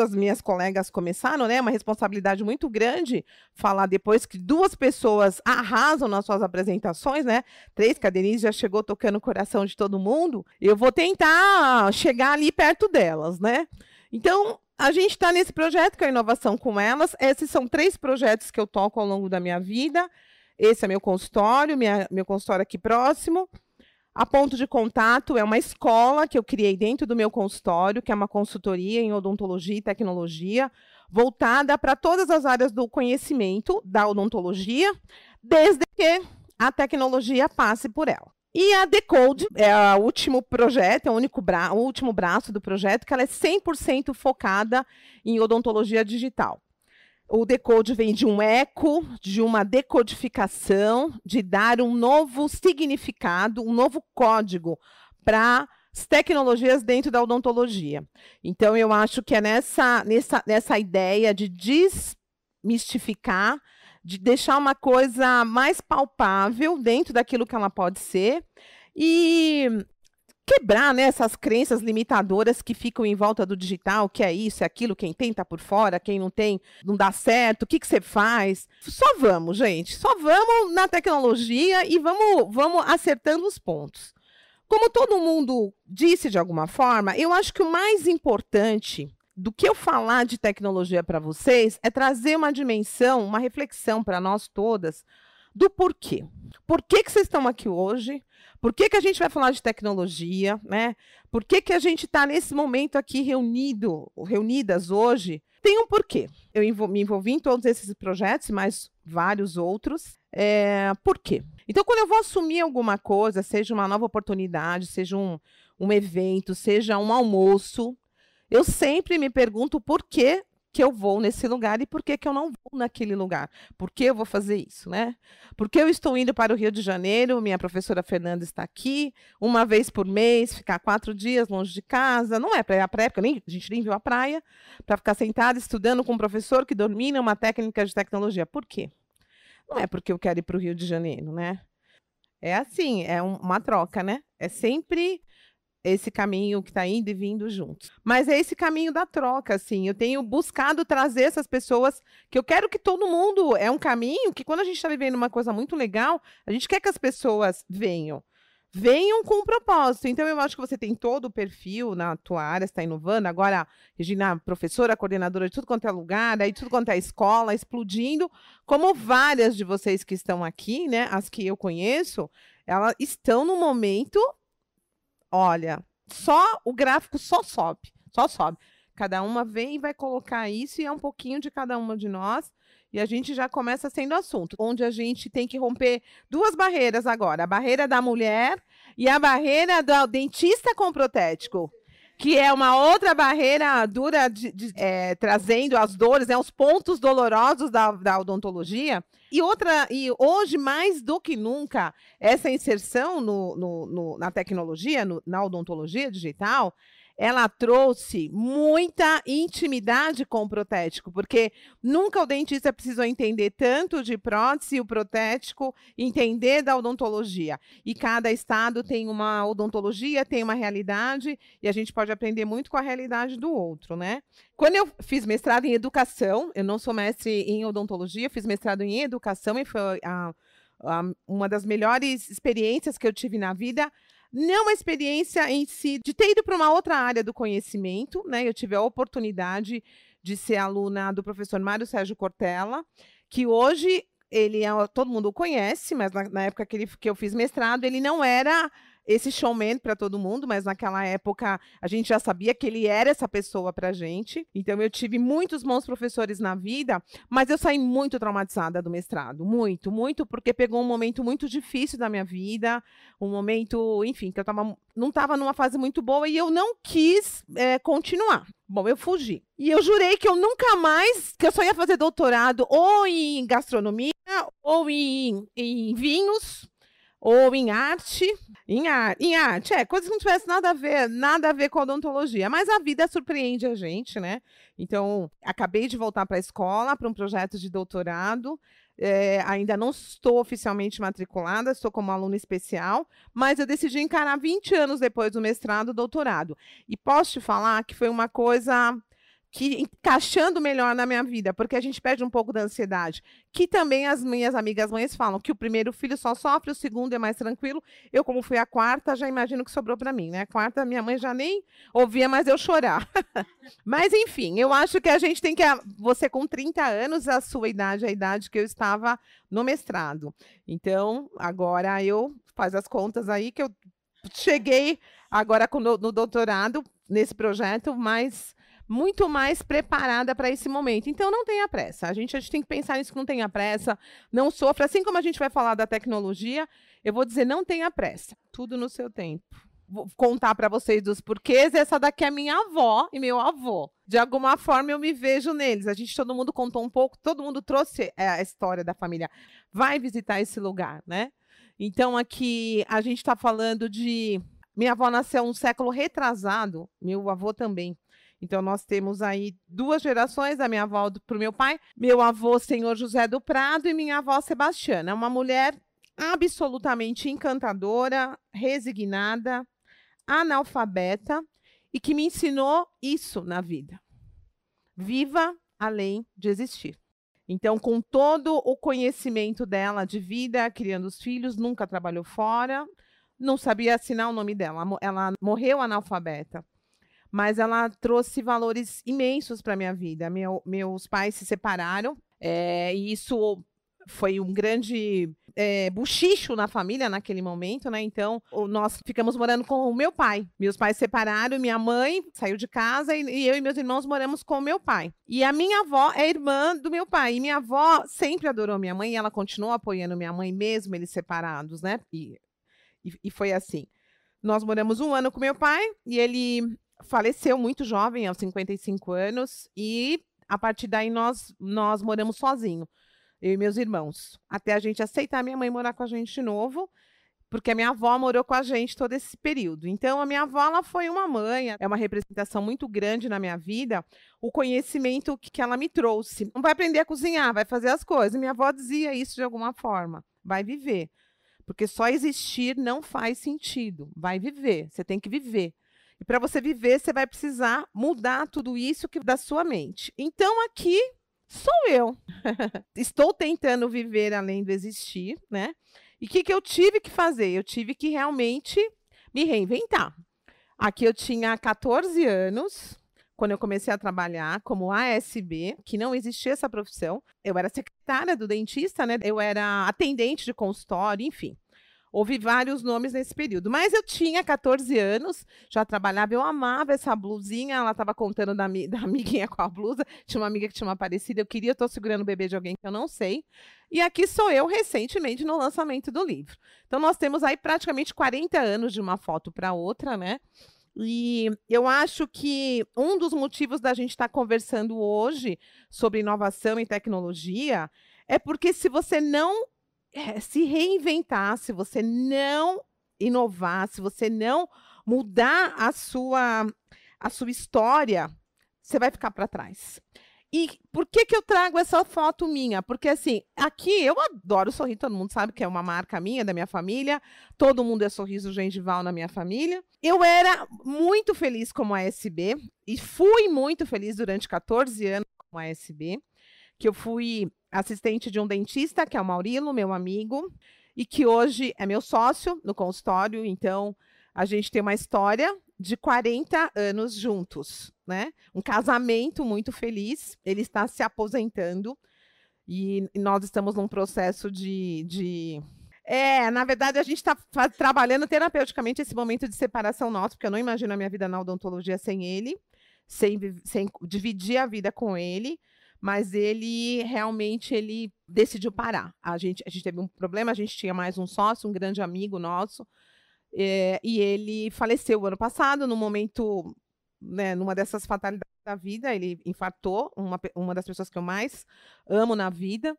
as minhas colegas começaram, né? Uma responsabilidade muito grande falar depois que duas pessoas arrasam nas suas apresentações, né? Três, que a Denise já chegou tocando o coração de todo mundo. Eu vou tentar chegar ali perto delas, né? Então, a gente está nesse projeto que é a inovação com elas. Esses são três projetos que eu toco ao longo da minha vida. Esse é meu consultório, minha, meu consultório aqui próximo. A Ponto de Contato é uma escola que eu criei dentro do meu consultório, que é uma consultoria em odontologia e tecnologia, voltada para todas as áreas do conhecimento da odontologia, desde que a tecnologia passe por ela. E a Decode é o último projeto, é o, único bra o último braço do projeto, que ela é 100% focada em odontologia digital. O decode vem de um eco, de uma decodificação, de dar um novo significado, um novo código para as tecnologias dentro da odontologia. Então, eu acho que é nessa, nessa, nessa ideia de desmistificar, de deixar uma coisa mais palpável dentro daquilo que ela pode ser e quebrar né, essas crenças limitadoras que ficam em volta do digital, que é isso, é aquilo, quem tem tá por fora, quem não tem não dá certo, o que, que você faz? Só vamos, gente, só vamos na tecnologia e vamos, vamos acertando os pontos. Como todo mundo disse de alguma forma, eu acho que o mais importante do que eu falar de tecnologia para vocês é trazer uma dimensão, uma reflexão para nós todas do porquê. Por que, que vocês estão aqui hoje? Por que, que a gente vai falar de tecnologia, né? Por que, que a gente está nesse momento aqui reunido, reunidas hoje? Tem um porquê. Eu me envolvi em todos esses projetos, mais vários outros. É, por quê? Então, quando eu vou assumir alguma coisa, seja uma nova oportunidade, seja um, um evento, seja um almoço, eu sempre me pergunto por que que eu vou nesse lugar e por que, que eu não vou naquele lugar. Por que eu vou fazer isso, né? Porque eu estou indo para o Rio de Janeiro, minha professora Fernanda está aqui, uma vez por mês, ficar quatro dias longe de casa. Não é para ir à praia, porque nem, a gente nem viu a praia, para ficar sentada estudando com um professor que domina uma técnica de tecnologia. Por quê? Não é porque eu quero ir para o Rio de Janeiro, né? É assim, é um, uma troca, né? É sempre esse caminho que está indo e vindo juntos. Mas é esse caminho da troca, assim. Eu tenho buscado trazer essas pessoas que eu quero que todo mundo. É um caminho que, quando a gente está vivendo uma coisa muito legal, a gente quer que as pessoas venham. Venham com um propósito. Então, eu acho que você tem todo o perfil na tua área, está inovando. Agora, Regina, professora, coordenadora de tudo quanto é lugar, aí tudo quanto é escola, explodindo. Como várias de vocês que estão aqui, né, as que eu conheço, elas estão no momento olha, só o gráfico só sobe, só sobe. Cada uma vem e vai colocar isso e é um pouquinho de cada uma de nós. E a gente já começa sendo assunto, onde a gente tem que romper duas barreiras agora: a barreira da mulher e a barreira do dentista com protético que é uma outra barreira dura, de, de, é, trazendo as dores, né, os pontos dolorosos da, da odontologia. E outra, e hoje, mais do que nunca, essa inserção no, no, no na tecnologia, no, na odontologia digital, ela trouxe muita intimidade com o protético, porque nunca o dentista precisou entender tanto de prótese e o protético, entender da odontologia. E cada estado tem uma odontologia, tem uma realidade, e a gente pode aprender muito com a realidade do outro, né? Quando eu fiz mestrado em educação, eu não sou mestre em odontologia, fiz mestrado em educação e foi a, uma das melhores experiências que eu tive na vida não uma experiência em si de ter ido para uma outra área do conhecimento, né? Eu tive a oportunidade de ser aluna do professor Mário Sérgio Cortella, que hoje ele é, todo mundo o conhece, mas na, na época que, ele, que eu fiz mestrado, ele não era esse showman para todo mundo, mas naquela época a gente já sabia que ele era essa pessoa para gente. Então eu tive muitos bons professores na vida, mas eu saí muito traumatizada do mestrado, muito, muito, porque pegou um momento muito difícil da minha vida, um momento, enfim, que eu tava, não estava numa fase muito boa e eu não quis é, continuar. Bom, eu fugi. E eu jurei que eu nunca mais, que eu só ia fazer doutorado ou em gastronomia ou em, em vinhos ou em arte, em, ar, em arte, é, coisas que não tivesse nada a ver, nada a ver com odontologia, mas a vida surpreende a gente, né? Então, acabei de voltar para a escola, para um projeto de doutorado, é, ainda não estou oficialmente matriculada, estou como aluna especial, mas eu decidi encarar 20 anos depois do mestrado, doutorado. E posso te falar que foi uma coisa que encaixando melhor na minha vida, porque a gente perde um pouco da ansiedade. Que também as minhas amigas mães falam que o primeiro filho só sofre, o segundo é mais tranquilo. Eu, como fui a quarta, já imagino que sobrou para mim, né? A quarta, minha mãe já nem ouvia mais eu chorar. Mas, enfim, eu acho que a gente tem que. Você, com 30 anos, a sua idade, a idade que eu estava no mestrado. Então, agora eu faz as contas aí que eu cheguei agora no doutorado nesse projeto, mas muito mais preparada para esse momento. Então, não tenha pressa. A gente, a gente tem que pensar nisso que não tenha pressa, não sofra. Assim como a gente vai falar da tecnologia, eu vou dizer, não tenha pressa. Tudo no seu tempo. Vou contar para vocês dos porquês. Essa daqui é minha avó e meu avô. De alguma forma, eu me vejo neles. A gente, todo mundo contou um pouco, todo mundo trouxe é, a história da família. Vai visitar esse lugar, né? Então, aqui, a gente está falando de... Minha avó nasceu um século retrasado, meu avô também. Então, nós temos aí duas gerações, da minha avó para o meu pai, meu avô, senhor José do Prado, e minha avó Sebastiana. É uma mulher absolutamente encantadora, resignada, analfabeta e que me ensinou isso na vida. Viva além de existir. Então, com todo o conhecimento dela de vida, criando os filhos, nunca trabalhou fora, não sabia assinar o nome dela. Ela morreu analfabeta mas ela trouxe valores imensos para minha vida. Meu, meus pais se separaram é, e isso foi um grande é, buchicho na família naquele momento, né? Então, nós ficamos morando com o meu pai. Meus pais separaram, minha mãe saiu de casa e, e eu e meus irmãos moramos com o meu pai. E a minha avó é irmã do meu pai. E minha avó sempre adorou minha mãe e ela continuou apoiando minha mãe, mesmo eles separados, né? E, e, e foi assim. Nós moramos um ano com meu pai e ele faleceu muito jovem, aos 55 anos, e a partir daí nós, nós moramos sozinhos, eu e meus irmãos, até a gente aceitar minha mãe morar com a gente de novo, porque a minha avó morou com a gente todo esse período. Então, a minha avó ela foi uma mãe, é uma representação muito grande na minha vida, o conhecimento que ela me trouxe. Não vai aprender a cozinhar, vai fazer as coisas. Minha avó dizia isso de alguma forma. Vai viver. Porque só existir não faz sentido. Vai viver. Você tem que viver. E para você viver, você vai precisar mudar tudo isso que da sua mente. Então aqui sou eu. Estou tentando viver além do existir, né? E o que, que eu tive que fazer? Eu tive que realmente me reinventar. Aqui eu tinha 14 anos, quando eu comecei a trabalhar como ASB, que não existia essa profissão. Eu era secretária do dentista, né? Eu era atendente de consultório, enfim. Houve vários nomes nesse período. Mas eu tinha 14 anos, já trabalhava, eu amava essa blusinha. Ela estava contando da, da, amiguinha com a blusa. Tinha uma amiga que tinha uma parecida. Eu queria, estou segurando o bebê de alguém que eu não sei. E aqui sou eu recentemente no lançamento do livro. Então, nós temos aí praticamente 40 anos de uma foto para outra, né? E eu acho que um dos motivos da gente estar tá conversando hoje sobre inovação e tecnologia é porque se você não é, se reinventar, se você não inovar, se você não mudar a sua, a sua história, você vai ficar para trás. E por que, que eu trago essa foto minha? Porque, assim, aqui eu adoro sorrir, todo mundo sabe que é uma marca minha, da minha família, todo mundo é sorriso gengival na minha família. Eu era muito feliz como ASB, e fui muito feliz durante 14 anos como ASB, que eu fui assistente de um dentista, que é o Maurilo, meu amigo, e que hoje é meu sócio no consultório. Então, a gente tem uma história de 40 anos juntos, né? Um casamento muito feliz. Ele está se aposentando e nós estamos num processo de, de... É, na verdade, a gente está trabalhando terapeuticamente esse momento de separação nosso, porque eu não imagino a minha vida na odontologia sem ele, sem, sem dividir a vida com ele mas ele realmente ele decidiu parar. A gente, a gente teve um problema, a gente tinha mais um sócio, um grande amigo nosso, é, e ele faleceu ano passado, no momento, né, numa dessas fatalidades da vida, ele infartou, uma, uma das pessoas que eu mais amo na vida.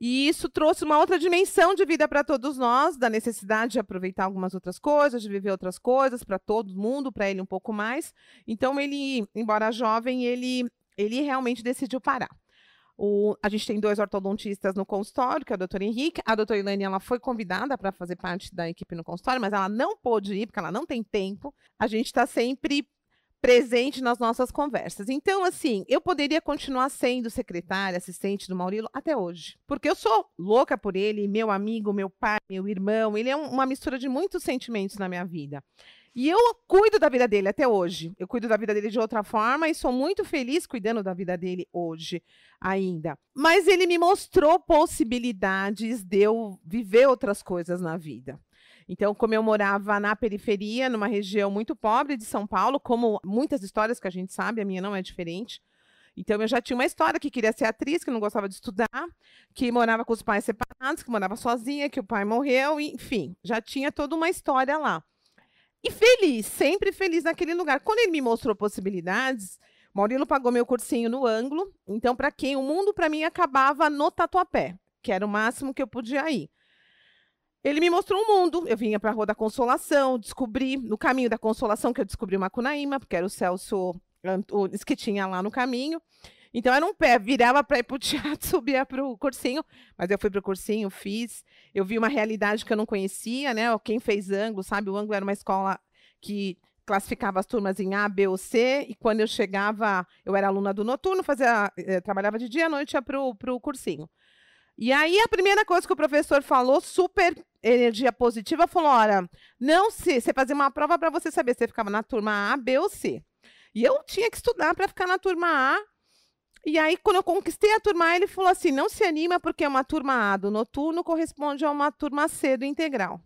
E isso trouxe uma outra dimensão de vida para todos nós, da necessidade de aproveitar algumas outras coisas, de viver outras coisas para todo mundo, para ele um pouco mais. Então ele, embora jovem, ele ele realmente decidiu parar. O, a gente tem dois ortodontistas no consultório, que é o doutor Henrique. A doutora Elaine ela foi convidada para fazer parte da equipe no consultório, mas ela não pôde ir, porque ela não tem tempo. A gente está sempre presente nas nossas conversas. Então, assim, eu poderia continuar sendo secretária, assistente do Maurilo até hoje, porque eu sou louca por ele, meu amigo, meu pai, meu irmão, ele é um, uma mistura de muitos sentimentos na minha vida. E eu cuido da vida dele até hoje. Eu cuido da vida dele de outra forma e sou muito feliz cuidando da vida dele hoje ainda. Mas ele me mostrou possibilidades de eu viver outras coisas na vida. Então, como eu morava na periferia, numa região muito pobre de São Paulo, como muitas histórias que a gente sabe, a minha não é diferente. Então, eu já tinha uma história que queria ser atriz, que não gostava de estudar, que morava com os pais separados, que morava sozinha, que o pai morreu, enfim, já tinha toda uma história lá. E feliz, sempre feliz naquele lugar. Quando ele me mostrou possibilidades, Maurilo pagou meu cursinho no ângulo. Então, para quem o mundo para mim acabava no Tatuapé, que era o máximo que eu podia ir. Ele me mostrou um mundo. Eu vinha para a Rua da Consolação, descobri no caminho da Consolação que eu descobri o Macunaíma, porque era o Celso que tinha lá no caminho. Então era um pé, virava para ir para o teatro, subia para o cursinho, mas eu fui para o cursinho, fiz. Eu vi uma realidade que eu não conhecia, né? Quem fez ângulo, sabe? O ângulo era uma escola que classificava as turmas em A, B ou C, e quando eu chegava, eu era aluna do noturno, fazia, eh, trabalhava de dia à noite, ia para o cursinho. E aí a primeira coisa que o professor falou, super energia positiva, falou: olha, não se você fazia uma prova para você saber se você ficava na turma A, B ou C. E eu tinha que estudar para ficar na turma A e aí, quando eu conquistei a turma A, ele falou assim: não se anima, porque uma turma A do noturno corresponde a uma turma C do integral.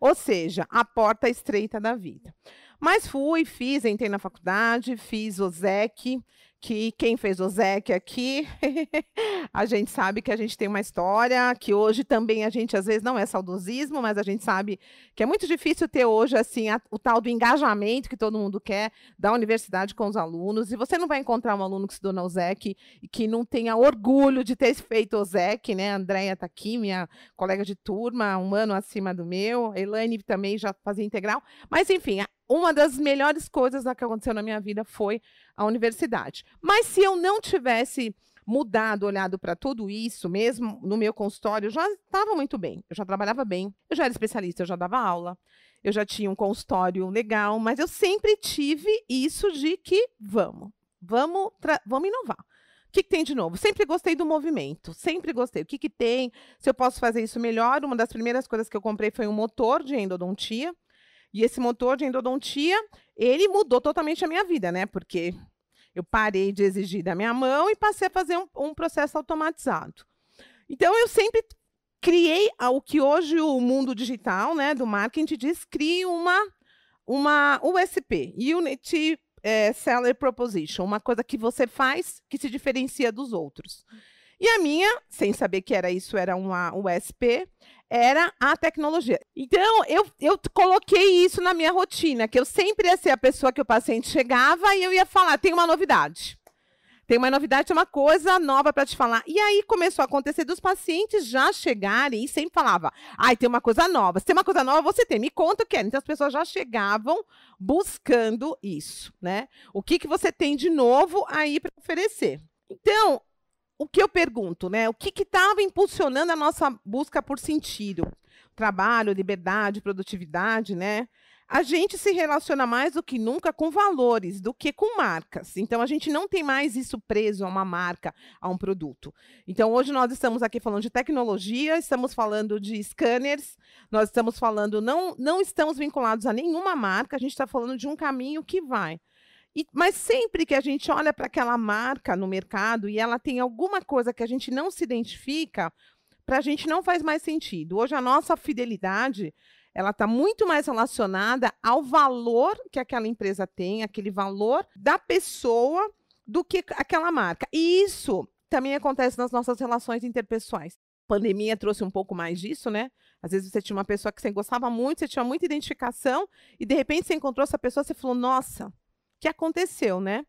Ou seja, a porta estreita da vida. Mas fui, fiz, entrei na faculdade, fiz o ZEC, que quem fez o ZEC aqui, a gente sabe que a gente tem uma história, que hoje também a gente, às vezes, não é saudosismo, mas a gente sabe que é muito difícil ter hoje, assim, a, o tal do engajamento que todo mundo quer da universidade com os alunos, e você não vai encontrar um aluno que se dona ZEC e que não tenha orgulho de ter feito o ZEC, né? A Andréia está aqui, minha colega de turma, um ano acima do meu, a Elaine também já fazia integral, mas, enfim, uma das melhores coisas que aconteceu na minha vida foi a universidade. Mas se eu não tivesse mudado, olhado para tudo isso, mesmo no meu consultório, eu já estava muito bem. Eu já trabalhava bem, eu já era especialista, eu já dava aula, eu já tinha um consultório legal, mas eu sempre tive isso de que vamos, vamos, vamos inovar. O que, que, tem de novo? Sempre gostei do movimento, sempre gostei. O que, que tem? Se eu posso fazer isso melhor, uma das primeiras coisas que eu comprei foi um motor de endodontia. E esse motor de endodontia, ele mudou totalmente a minha vida, né? Porque eu parei de exigir da minha mão e passei a fazer um, um processo automatizado. Então, eu sempre criei o que hoje o mundo digital, né, do marketing diz, crie uma, uma USP, Unity é, Seller Proposition, uma coisa que você faz que se diferencia dos outros. E a minha, sem saber que era isso, era uma USP, era a tecnologia. Então, eu, eu coloquei isso na minha rotina, que eu sempre ia ser a pessoa que o paciente chegava e eu ia falar, tem uma novidade. Tem uma novidade, tem uma coisa nova para te falar. E aí começou a acontecer dos pacientes já chegarem e sempre falava: ai, tem uma coisa nova. Se tem uma coisa nova, você tem. Me conta o que é. Então as pessoas já chegavam buscando isso, né? O que, que você tem de novo aí para oferecer? Então, o que eu pergunto, né? O que estava impulsionando a nossa busca por sentido? Trabalho, liberdade, produtividade, né? A gente se relaciona mais do que nunca com valores do que com marcas. Então, a gente não tem mais isso preso a uma marca, a um produto. Então, hoje nós estamos aqui falando de tecnologia, estamos falando de scanners, nós estamos falando, não, não estamos vinculados a nenhuma marca, a gente está falando de um caminho que vai. E, mas sempre que a gente olha para aquela marca no mercado e ela tem alguma coisa que a gente não se identifica, para a gente não faz mais sentido. Hoje a nossa fidelidade ela está muito mais relacionada ao valor que aquela empresa tem, aquele valor da pessoa, do que aquela marca. E isso também acontece nas nossas relações interpessoais. A pandemia trouxe um pouco mais disso, né? Às vezes você tinha uma pessoa que você gostava muito, você tinha muita identificação, e de repente você encontrou essa pessoa, você falou, nossa, que aconteceu, né?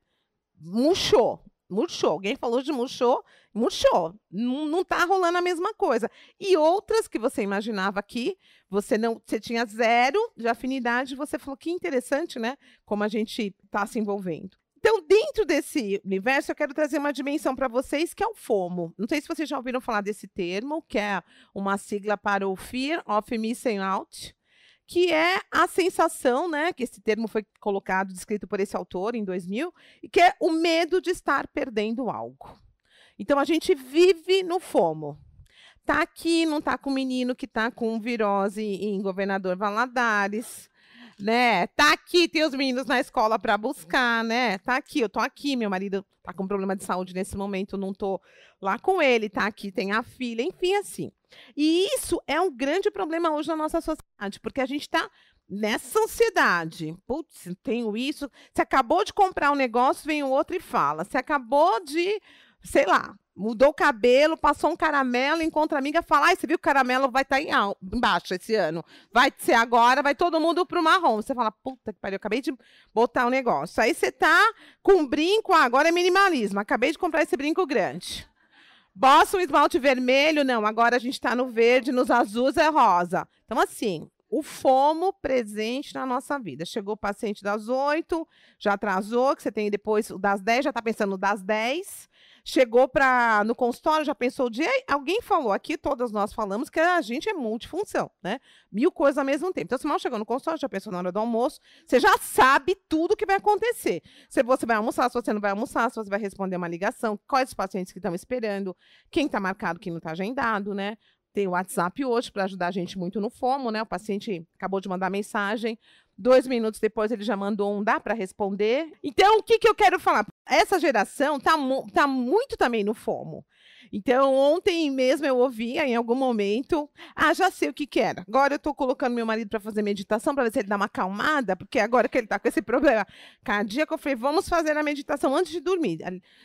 Murchou, murchou. Alguém falou de murchou, murchou. Não, não tá rolando a mesma coisa. E outras que você imaginava aqui, você não, você tinha zero de afinidade, você falou que interessante, né? Como a gente está se envolvendo. Então, dentro desse universo, eu quero trazer uma dimensão para vocês que é o FOMO. Não sei se vocês já ouviram falar desse termo, que é uma sigla para o Fear of Missing Out que é a sensação, né, que esse termo foi colocado, descrito por esse autor em 2000, e que é o medo de estar perdendo algo. Então a gente vive no FOMO. Tá aqui, não tá com o menino que tá com virose em Governador Valadares, né? Tá aqui, tem os meninos na escola para buscar, né? Tá aqui, eu tô aqui, meu marido tá com problema de saúde nesse momento, não tô lá com ele, tá aqui, tem a filha, enfim, assim. E isso é um grande problema hoje na nossa sociedade, porque a gente está nessa ansiedade. Putz, tenho isso. Você acabou de comprar um negócio, vem o outro e fala. Você acabou de, sei lá, mudou o cabelo, passou um caramelo, encontra a amiga fala: Ai, você viu que o caramelo vai estar tá em embaixo esse ano. Vai ser agora, vai todo mundo pro marrom. Você fala: Puta que pariu, acabei de botar o um negócio. Aí você tá com um brinco, ah, agora é minimalismo. Acabei de comprar esse brinco grande. Bossa um esmalte vermelho, não, agora a gente está no verde, nos azuis é rosa. Então, assim, o FOMO presente na nossa vida. Chegou o paciente das 8, já atrasou, que você tem depois das 10, já está pensando das 10 chegou para no consultório, já pensou o dia. Alguém falou aqui, todas nós falamos que a gente é multifunção, né? Mil coisas ao mesmo tempo. Então, se mal chegou no consultório, já pensou na hora do almoço, você já sabe tudo que vai acontecer. Se você vai almoçar, se você não vai almoçar, se você vai responder uma ligação, quais os pacientes que estão esperando, quem está marcado, quem não está agendado, né? Tem o WhatsApp hoje para ajudar a gente muito no FOMO, né? O paciente acabou de mandar mensagem, dois minutos depois ele já mandou um, dá para responder. Então, o que, que eu quero falar? Essa geração tá, tá muito também no FOMO. Então, ontem mesmo eu ouvia em algum momento, ah, já sei o que, que era. Agora eu estou colocando meu marido para fazer meditação para ver se ele dá uma acalmada, porque agora que ele está com esse problema cardíaco, eu falei, vamos fazer a meditação antes de dormir.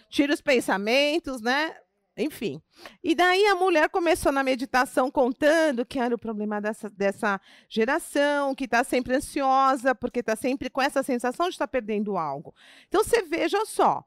Tira os pensamentos, né? Enfim. E daí a mulher começou na meditação contando que era o problema dessa, dessa geração, que está sempre ansiosa, porque está sempre com essa sensação de estar tá perdendo algo. Então você veja só,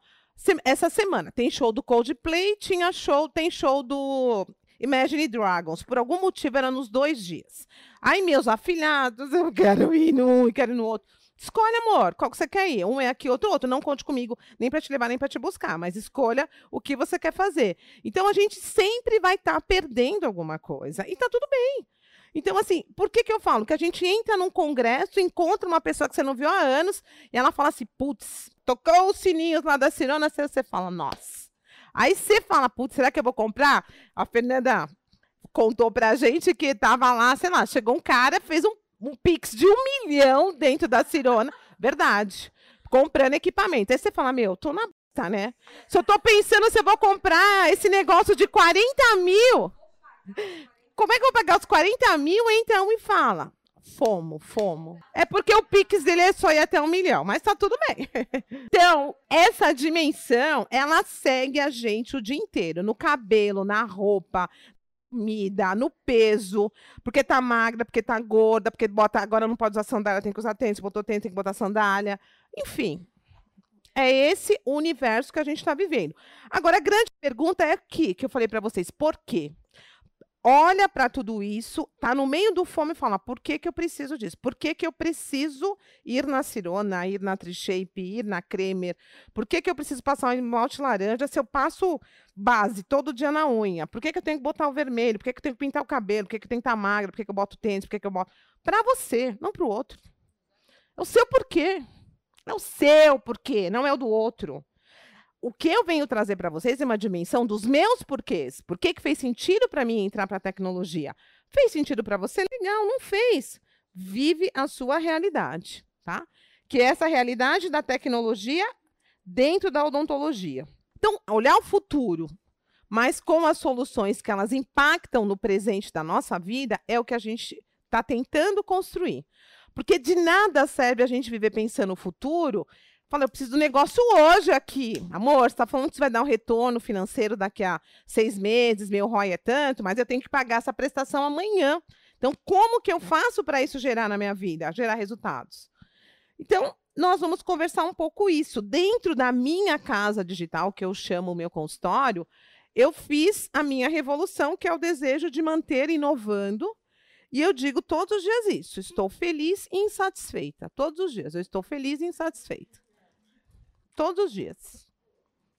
essa semana tem show do Coldplay, tinha show, tem show do Imagine Dragons. Por algum motivo era nos dois dias. Aí meus afilhados, eu quero ir num e quero ir no outro. Escolha, amor, qual que você quer ir? Um é aqui, outro outro. Não conte comigo nem para te levar, nem para te buscar, mas escolha o que você quer fazer. Então a gente sempre vai estar tá perdendo alguma coisa. E tá tudo bem. Então, assim, por que, que eu falo? Que a gente entra num congresso, encontra uma pessoa que você não viu há anos, e ela fala assim: putz, tocou os sininhos lá da Cirona, você fala, nossa. Aí você fala, putz, será que eu vou comprar? A Fernanda contou pra gente que tava lá, sei lá, chegou um cara, fez um um Pix de um milhão dentro da Cirona. Verdade. Comprando equipamento. Aí você fala, meu, tô na tá, né? Se eu tô pensando se eu vou comprar esse negócio de 40 mil, como é que eu vou pagar os 40 mil? Entra um e fala. Fomo, fomo. É porque o Pix dele é só ir até um milhão, mas tá tudo bem. então, essa dimensão, ela segue a gente o dia inteiro. No cabelo, na roupa, comida, no peso, porque tá magra, porque tá gorda, porque bota agora não pode usar sandália, tem que usar tênis, botou tênis, tem que botar sandália. Enfim, é esse universo que a gente está vivendo. Agora, a grande pergunta é aqui, que eu falei para vocês, por quê? Olha para tudo isso, tá no meio do fome e fala: por que, que eu preciso disso? Por que, que eu preciso ir na Cirona, ir na Trishape, ir na Kremer? Por que, que eu preciso passar um esmalte laranja se eu passo base todo dia na unha? Por que, que eu tenho que botar o vermelho? Por que, que eu tenho que pintar o cabelo? Por que, que eu tenho que estar magra? Por que, que eu boto tênis? Por que, que eu boto. Para você, não para o outro. É o seu porquê. É o seu porquê, não é o do outro o que eu venho trazer para vocês é uma dimensão dos meus porquês. Por que, que fez sentido para mim entrar para a tecnologia? Fez sentido para você? Legal, não fez. Vive a sua realidade, tá? Que é essa realidade da tecnologia dentro da odontologia. Então, olhar o futuro, mas com as soluções que elas impactam no presente da nossa vida, é o que a gente está tentando construir. Porque de nada serve a gente viver pensando no futuro Fala, eu preciso do negócio hoje aqui. Amor, você está falando que você vai dar um retorno financeiro daqui a seis meses, meu ROI é tanto, mas eu tenho que pagar essa prestação amanhã. Então, como que eu faço para isso gerar na minha vida, gerar resultados? Então, nós vamos conversar um pouco isso. Dentro da minha casa digital, que eu chamo o meu consultório, eu fiz a minha revolução, que é o desejo de manter inovando. E eu digo todos os dias isso. Estou feliz e insatisfeita. Todos os dias. Eu estou feliz e insatisfeita. Todos os dias.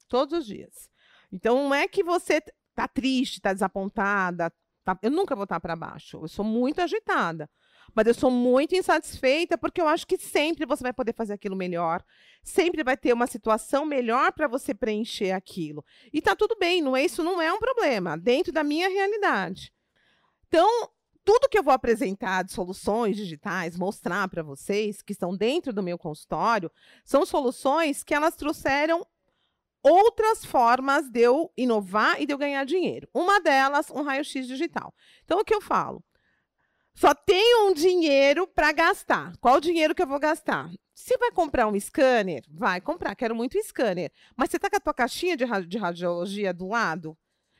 Todos os dias. Então, não é que você tá triste, tá desapontada. Tá... Eu nunca vou estar para baixo. Eu sou muito agitada. mas eu sou muito insatisfeita porque eu acho que sempre você vai poder fazer aquilo melhor, sempre vai ter uma situação melhor para você preencher aquilo. E tá tudo bem, não é isso não é um problema, dentro da minha realidade. Então, tudo que eu vou apresentar de soluções digitais, mostrar para vocês que estão dentro do meu consultório, são soluções que elas trouxeram outras formas de eu inovar e de eu ganhar dinheiro. Uma delas, um raio-x digital. Então, o que eu falo? Só tenho um dinheiro para gastar. Qual o dinheiro que eu vou gastar? Se vai comprar um scanner, vai comprar. Quero muito scanner. Mas você está com a tua caixinha de, de radiologia do lado?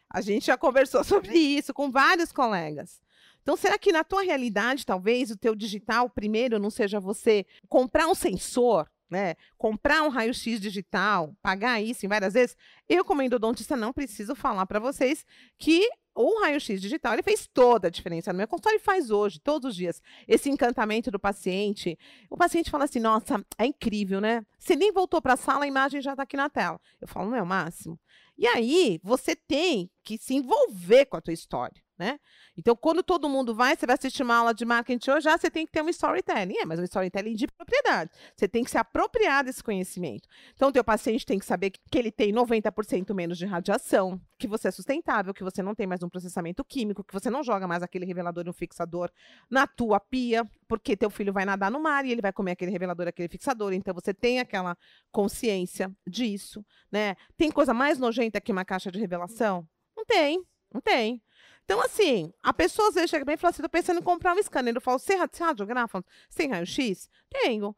A gente já conversou sobre isso com vários colegas. Então, será que na tua realidade, talvez, o teu digital, primeiro, não seja você comprar um sensor, né? Comprar um raio-x digital, pagar isso em várias vezes? Eu, como endodontista, não preciso falar para vocês que o raio-x digital ele fez toda a diferença no meu consultório e faz hoje, todos os dias. Esse encantamento do paciente. O paciente fala assim: nossa, é incrível, né? Você nem voltou para a sala, a imagem já está aqui na tela. Eu falo, não é o máximo. E aí, você tem que se envolver com a tua história né? Então, quando todo mundo vai, você vai assistir uma aula de marketing hoje, já você tem que ter um storytelling. É, mas um storytelling de propriedade. Você tem que se apropriar desse conhecimento. Então, o teu paciente tem que saber que ele tem 90% menos de radiação, que você é sustentável, que você não tem mais um processamento químico, que você não joga mais aquele revelador e um fixador na tua pia, porque teu filho vai nadar no mar e ele vai comer aquele revelador, aquele fixador. Então, você tem aquela consciência disso, né? Tem coisa mais nojenta que uma caixa de revelação? Não tem, não tem. Então, assim, a pessoa às vezes chega bem e fala assim: tô pensando em comprar um scanner. Eu falo, você, radiografa? Você tem raio-x? Tenho.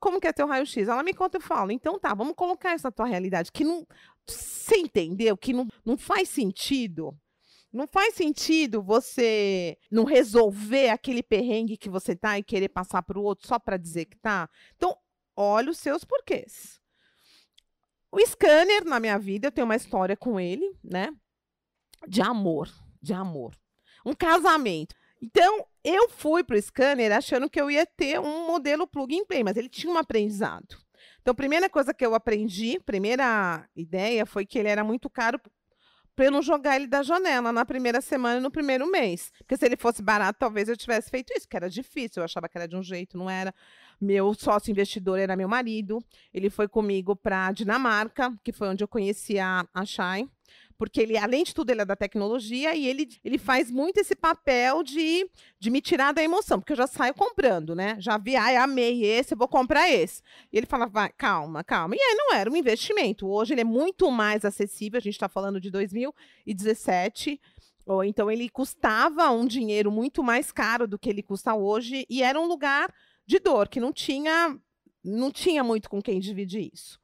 Como que é teu raio-x? Ela me conta e fala, então tá, vamos colocar isso na tua realidade. Que não. Você entendeu? Que não, não faz sentido. Não faz sentido você não resolver aquele perrengue que você tá e querer passar para o outro só para dizer que tá. Então, olha os seus porquês. O scanner, na minha vida, eu tenho uma história com ele, né? De amor de amor. Um casamento. Então, eu fui para o scanner achando que eu ia ter um modelo plug and play, mas ele tinha um aprendizado. Então, a primeira coisa que eu aprendi, primeira ideia, foi que ele era muito caro para eu não jogar ele da janela na primeira semana e no primeiro mês. Porque se ele fosse barato, talvez eu tivesse feito isso, que era difícil, eu achava que era de um jeito, não era. Meu sócio investidor era meu marido, ele foi comigo para Dinamarca, que foi onde eu conheci a, a porque ele, além de tudo, ele é da tecnologia e ele, ele faz muito esse papel de, de me tirar da emoção, porque eu já saio comprando, né? Já vi, ai, amei esse, eu vou comprar esse. E ele fala, vai, calma, calma. E aí não era um investimento. Hoje ele é muito mais acessível, a gente está falando de 2017. Ou então ele custava um dinheiro muito mais caro do que ele custa hoje, e era um lugar de dor, que não tinha, não tinha muito com quem dividir isso.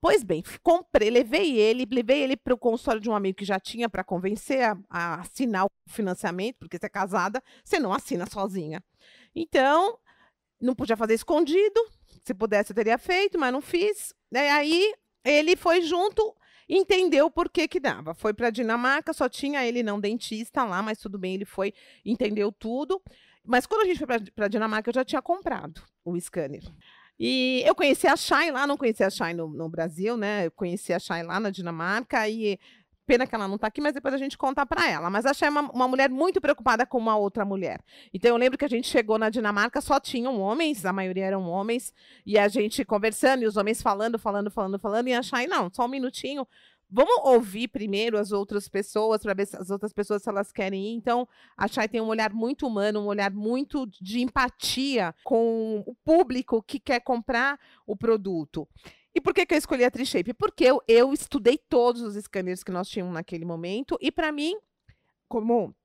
Pois bem, comprei, levei ele, levei ele para o consultório de um amigo que já tinha para convencer a, a, assinar o financiamento, porque você é casada, você não assina sozinha. Então, não podia fazer escondido, se pudesse eu teria feito, mas não fiz. E aí ele foi junto, entendeu por que que dava. Foi para Dinamarca, só tinha ele não dentista lá, mas tudo bem, ele foi, entendeu tudo. Mas quando a gente foi para Dinamarca, eu já tinha comprado o scanner. E eu conheci a Shine lá, não conheci a Shine no, no, Brasil, né? Eu conheci a Shine lá na Dinamarca e pena que ela não está aqui, mas depois a gente conta para ela. Mas a Shine é uma, uma, mulher muito preocupada com uma outra mulher. Então eu lembro que a gente chegou na Dinamarca, só tinham homens, a maioria eram homens, e a gente conversando, e os homens falando, falando, falando, falando, e a Shine, não, só um minutinho, Vamos ouvir primeiro as outras pessoas para ver se as outras pessoas se elas querem ir. Então, a Chay tem um olhar muito humano, um olhar muito de empatia com o público que quer comprar o produto. E por que, que eu escolhi a Trishape? Porque eu, eu estudei todos os scanners que nós tínhamos naquele momento e para mim, como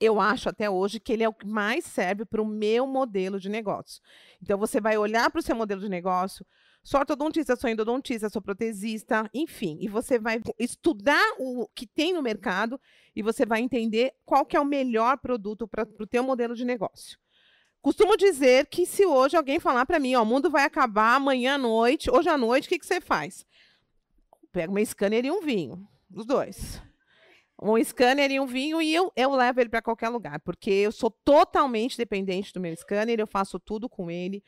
eu acho até hoje que ele é o que mais serve para o meu modelo de negócio. Então, você vai olhar para o seu modelo de negócio, sou ortodontista, sou endodontista, sou protesista, enfim. E você vai estudar o que tem no mercado e você vai entender qual que é o melhor produto para o teu modelo de negócio. Costumo dizer que se hoje alguém falar para mim, ó, o mundo vai acabar amanhã à noite, hoje à noite, o que, que você faz? Pega uma scanner e um vinho, os dois. Um scanner e um vinho e eu, eu levo ele para qualquer lugar, porque eu sou totalmente dependente do meu scanner, eu faço tudo com ele.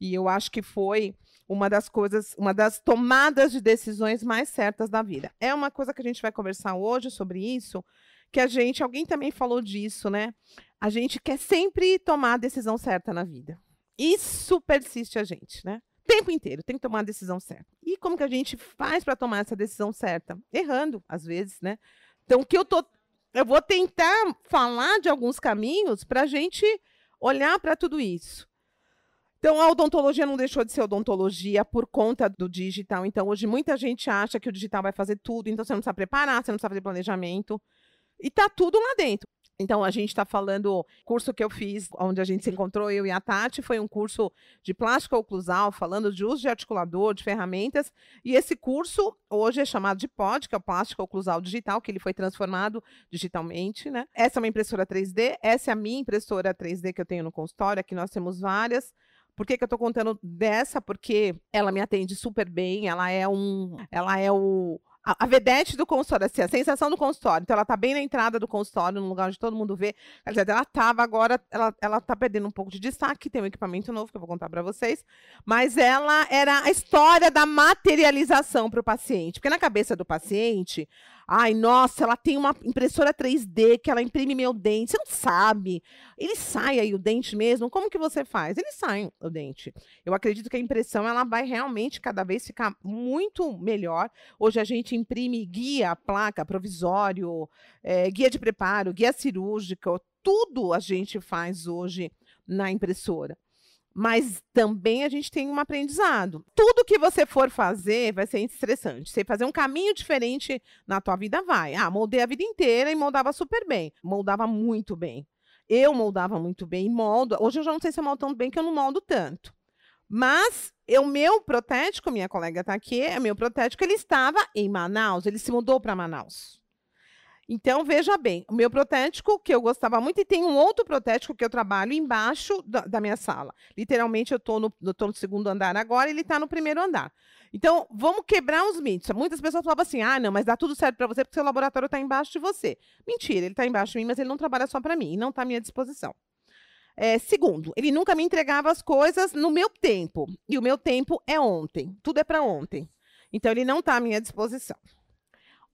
E eu acho que foi uma das coisas, uma das tomadas de decisões mais certas da vida. É uma coisa que a gente vai conversar hoje sobre isso, que a gente, alguém também falou disso, né? a gente quer sempre tomar a decisão certa na vida. Isso persiste a gente, né? O tempo inteiro tem que tomar a decisão certa. E como que a gente faz para tomar essa decisão certa? Errando, às vezes, né? Então, o que eu tô eu vou tentar falar de alguns caminhos para a gente olhar para tudo isso. Então, a odontologia não deixou de ser odontologia por conta do digital. Então, hoje muita gente acha que o digital vai fazer tudo, então você não precisa preparar, você não precisa fazer planejamento. E está tudo lá dentro. Então, a gente está falando, curso que eu fiz, onde a gente se encontrou, eu e a Tati, foi um curso de plástico oclusal, falando de uso de articulador, de ferramentas. E esse curso, hoje, é chamado de POD, que é o plástico oclusal digital, que ele foi transformado digitalmente, né? Essa é uma impressora 3D, essa é a minha impressora 3D que eu tenho no consultório, aqui nós temos várias. Por que, que eu estou contando dessa? Porque ela me atende super bem, ela é um. Ela é o a, vedete do consultório, assim, a sensação do consultório. Então, ela tá bem na entrada do consultório, no lugar onde todo mundo vê. Quer dizer, ela tava agora, ela, ela tá perdendo um pouco de destaque, tem um equipamento novo que eu vou contar para vocês. Mas ela era a história da materialização para o paciente. Porque na cabeça do paciente, Ai, nossa, ela tem uma impressora 3D que ela imprime meu dente. Você não sabe. Ele sai aí o dente mesmo. Como que você faz? Ele sai o dente. Eu acredito que a impressão ela vai realmente cada vez ficar muito melhor. Hoje a gente imprime guia, placa, provisório, é, guia de preparo, guia cirúrgica. Tudo a gente faz hoje na impressora mas também a gente tem um aprendizado. Tudo que você for fazer vai ser estressante. Você fazer um caminho diferente na tua vida vai. Ah, moldei a vida inteira e moldava super bem. Moldava muito bem. Eu moldava muito bem e moldo. Hoje eu já não sei se eu moldo tão bem que eu não moldo tanto. Mas o meu protético, minha colega está aqui, é meu protético, ele estava em Manaus, ele se mudou para Manaus. Então, veja bem, o meu protético, que eu gostava muito, e tem um outro protético que eu trabalho embaixo da, da minha sala. Literalmente, eu estou no, no segundo andar agora e ele está no primeiro andar. Então, vamos quebrar os mitos. Muitas pessoas falavam assim: ah, não, mas dá tudo certo para você porque seu laboratório está embaixo de você. Mentira, ele está embaixo de mim, mas ele não trabalha só para mim e não está à minha disposição. É, segundo, ele nunca me entregava as coisas no meu tempo. E o meu tempo é ontem. Tudo é para ontem. Então, ele não está à minha disposição.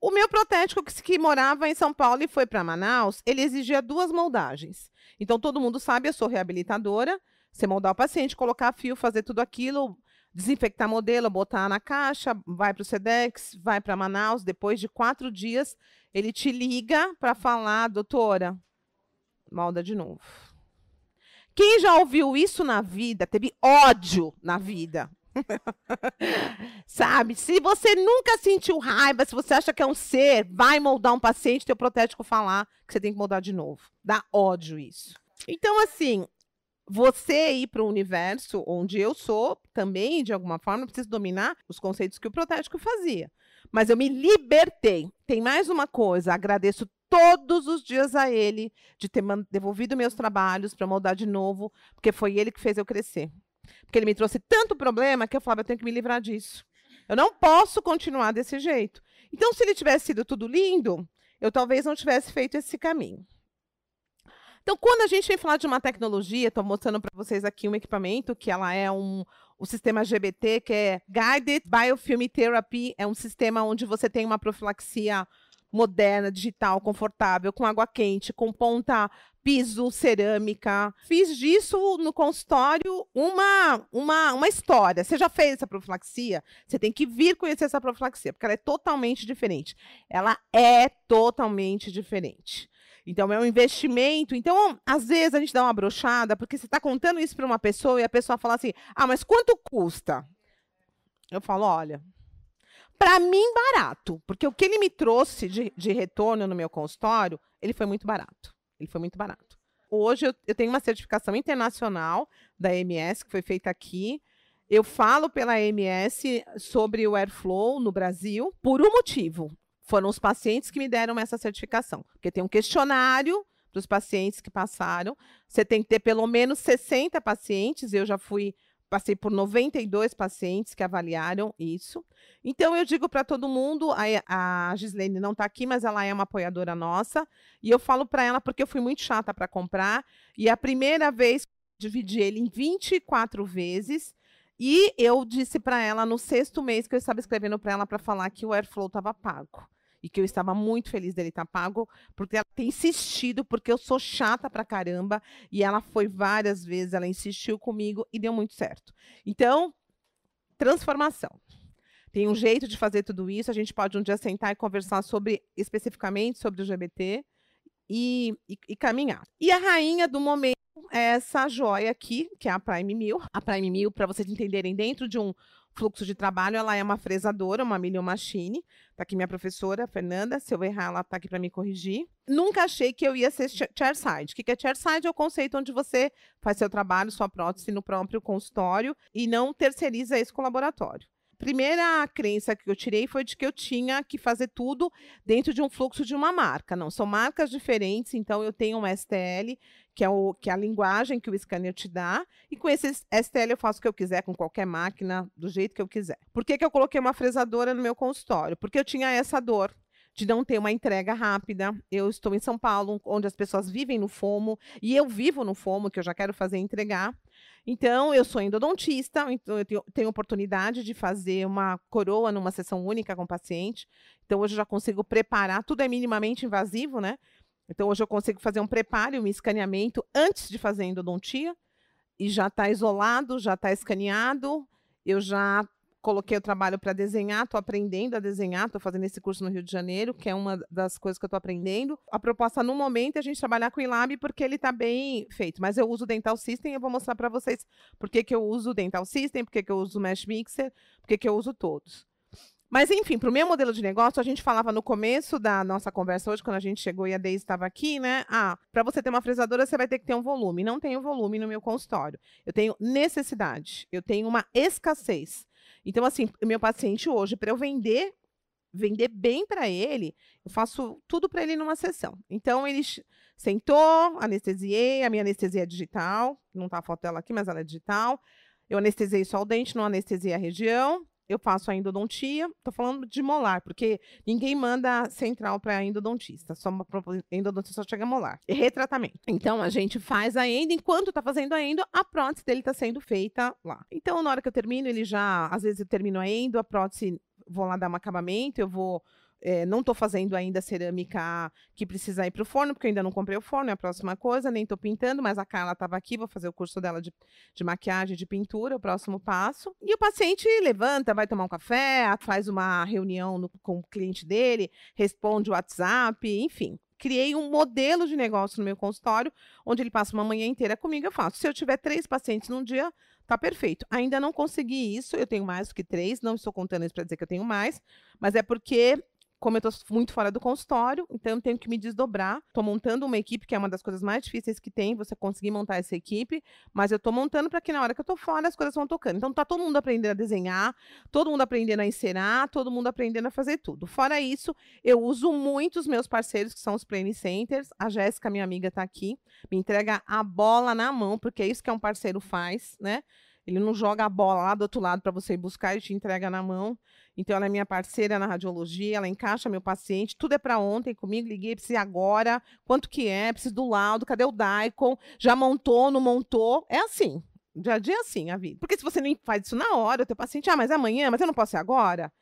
O meu protético que, morava em São Paulo e foi para Manaus, ele exigia duas moldagens. Então, todo mundo sabe, eu sou reabilitadora. Você moldar o paciente, colocar fio, fazer tudo aquilo, desinfectar modelo, botar na caixa, vai para o SEDEX, vai para Manaus. Depois de quatro dias, ele te liga para falar, doutora, molda de novo. Quem já ouviu isso na vida, teve ódio na vida. Sabe? Se você nunca sentiu raiva, se você acha que é um ser, vai moldar um paciente, teu protético falar que você tem que moldar de novo. Dá ódio isso. Então, assim, você ir para o universo onde eu sou, também, de alguma forma, precisa dominar os conceitos que o protético fazia. Mas eu me libertei. Tem mais uma coisa, agradeço todos os dias a ele de ter devolvido meus trabalhos para moldar de novo, porque foi ele que fez eu crescer. Porque ele me trouxe tanto problema que eu falava, eu tenho que me livrar disso. Eu não posso continuar desse jeito. Então, se ele tivesse sido tudo lindo, eu talvez não tivesse feito esse caminho. Então, quando a gente vem falar de uma tecnologia, estou mostrando para vocês aqui um equipamento que ela é um, o sistema GBT, que é Guided Biofilm Therapy, é um sistema onde você tem uma profilaxia moderna, digital, confortável, com água quente, com ponta piso, cerâmica. Fiz disso no consultório uma, uma, uma história. Você já fez essa profilaxia? Você tem que vir conhecer essa profilaxia, porque ela é totalmente diferente. Ela é totalmente diferente. Então, é um investimento. Então, às vezes, a gente dá uma brochada, porque você está contando isso para uma pessoa e a pessoa fala assim: ah, mas quanto custa? Eu falo: olha, para mim, barato, porque o que ele me trouxe de, de retorno no meu consultório, ele foi muito barato. Ele foi muito barato. Hoje eu, eu tenho uma certificação internacional da MS, que foi feita aqui. Eu falo pela MS sobre o Airflow no Brasil por um motivo. Foram os pacientes que me deram essa certificação. Porque tem um questionário para os pacientes que passaram. Você tem que ter pelo menos 60 pacientes. Eu já fui passei por 92 pacientes que avaliaram isso. Então, eu digo para todo mundo: a, a Gislene não está aqui, mas ela é uma apoiadora nossa. E eu falo para ela porque eu fui muito chata para comprar. E a primeira vez, dividi ele em 24 vezes. E eu disse para ela no sexto mês que eu estava escrevendo para ela para falar que o Airflow estava pago. E que eu estava muito feliz dele estar tá pago, porque ela tem insistido, porque eu sou chata pra caramba, e ela foi várias vezes, ela insistiu comigo e deu muito certo. Então, transformação. Tem um jeito de fazer tudo isso, a gente pode um dia sentar e conversar sobre especificamente sobre o GBT e, e, e caminhar. E a rainha do momento é essa joia aqui, que é a Prime Mill. A Prime Mill, para vocês entenderem, dentro de um fluxo de trabalho, ela é uma fresadora, uma million machine. Tá aqui minha professora, Fernanda. Se eu errar, ela tá aqui para me corrigir. Nunca achei que eu ia ser chairside. O que é chairside? É o conceito onde você faz seu trabalho, sua prótese no próprio consultório e não terceiriza esse colaboratório primeira crença que eu tirei foi de que eu tinha que fazer tudo dentro de um fluxo de uma marca. Não, são marcas diferentes, então eu tenho um STL, que é, o, que é a linguagem que o scanner te dá, e com esse STL eu faço o que eu quiser com qualquer máquina, do jeito que eu quiser. Por que, que eu coloquei uma fresadora no meu consultório? Porque eu tinha essa dor de não ter uma entrega rápida. Eu estou em São Paulo, onde as pessoas vivem no FOMO, e eu vivo no FOMO, que eu já quero fazer entregar. Então, eu sou endodontista, então eu tenho, tenho oportunidade de fazer uma coroa numa sessão única com o paciente. Então, hoje eu já consigo preparar, tudo é minimamente invasivo, né? Então, hoje eu consigo fazer um preparo, um escaneamento antes de fazer endodontia, e já está isolado, já está escaneado, eu já coloquei o trabalho para desenhar, estou aprendendo a desenhar, estou fazendo esse curso no Rio de Janeiro, que é uma das coisas que eu estou aprendendo. A proposta no momento é a gente trabalhar com o Ilab porque ele está bem feito, mas eu uso o Dental System e eu vou mostrar para vocês por que, que eu uso o Dental System, por que, que eu uso o Mesh Mixer, por que, que eu uso todos. Mas, enfim, para o meu modelo de negócio, a gente falava no começo da nossa conversa hoje, quando a gente chegou e a Deise estava aqui, né? Ah, para você ter uma fresadora, você vai ter que ter um volume. Não tenho volume no meu consultório. Eu tenho necessidade, eu tenho uma escassez. Então, assim, meu paciente hoje, para eu vender, vender bem para ele, eu faço tudo para ele numa sessão. Então, ele sentou, anestesiei, a minha anestesia é digital, não tá a foto dela aqui, mas ela é digital. Eu anestesiei só o dente, não anestesiei a região eu faço a endodontia, estou falando de molar, porque ninguém manda central para endodontista, só uma endodontista só chega molar. E retratamento. Então a gente faz a endo, enquanto está fazendo a endo, a prótese dele está sendo feita lá. Então na hora que eu termino, ele já, às vezes eu termino a endo, a prótese, vou lá dar um acabamento, eu vou é, não estou fazendo ainda cerâmica que precisa ir para o forno, porque eu ainda não comprei o forno, é a próxima coisa, nem estou pintando, mas a Carla estava aqui, vou fazer o curso dela de, de maquiagem, de pintura, o próximo passo. E o paciente levanta, vai tomar um café, faz uma reunião no, com o cliente dele, responde o WhatsApp, enfim criei um modelo de negócio no meu consultório, onde ele passa uma manhã inteira comigo, eu faço. Se eu tiver três pacientes num dia, tá perfeito. Ainda não consegui isso, eu tenho mais do que três, não estou contando isso para dizer que eu tenho mais, mas é porque como eu estou muito fora do consultório, então eu tenho que me desdobrar. Estou montando uma equipe, que é uma das coisas mais difíceis que tem, você conseguir montar essa equipe, mas eu estou montando para que na hora que eu estou fora as coisas vão tocando. Então tá todo mundo aprendendo a desenhar, todo mundo aprendendo a encerar, todo mundo aprendendo a fazer tudo. Fora isso, eu uso muito os meus parceiros, que são os Plane Centers. A Jéssica, minha amiga, está aqui, me entrega a bola na mão, porque é isso que um parceiro faz, né? Ele não joga a bola lá do outro lado para você ir buscar e te entrega na mão. Então, ela é minha parceira na radiologia, ela encaixa meu paciente, tudo é para ontem comigo, liguei, preciso agora, quanto que é, preciso do laudo, cadê o Daikon, já montou, não montou, é assim, dia a dia é assim a vida. Porque se você nem faz isso na hora, o teu paciente, ah, mas amanhã, mas eu não posso ser agora.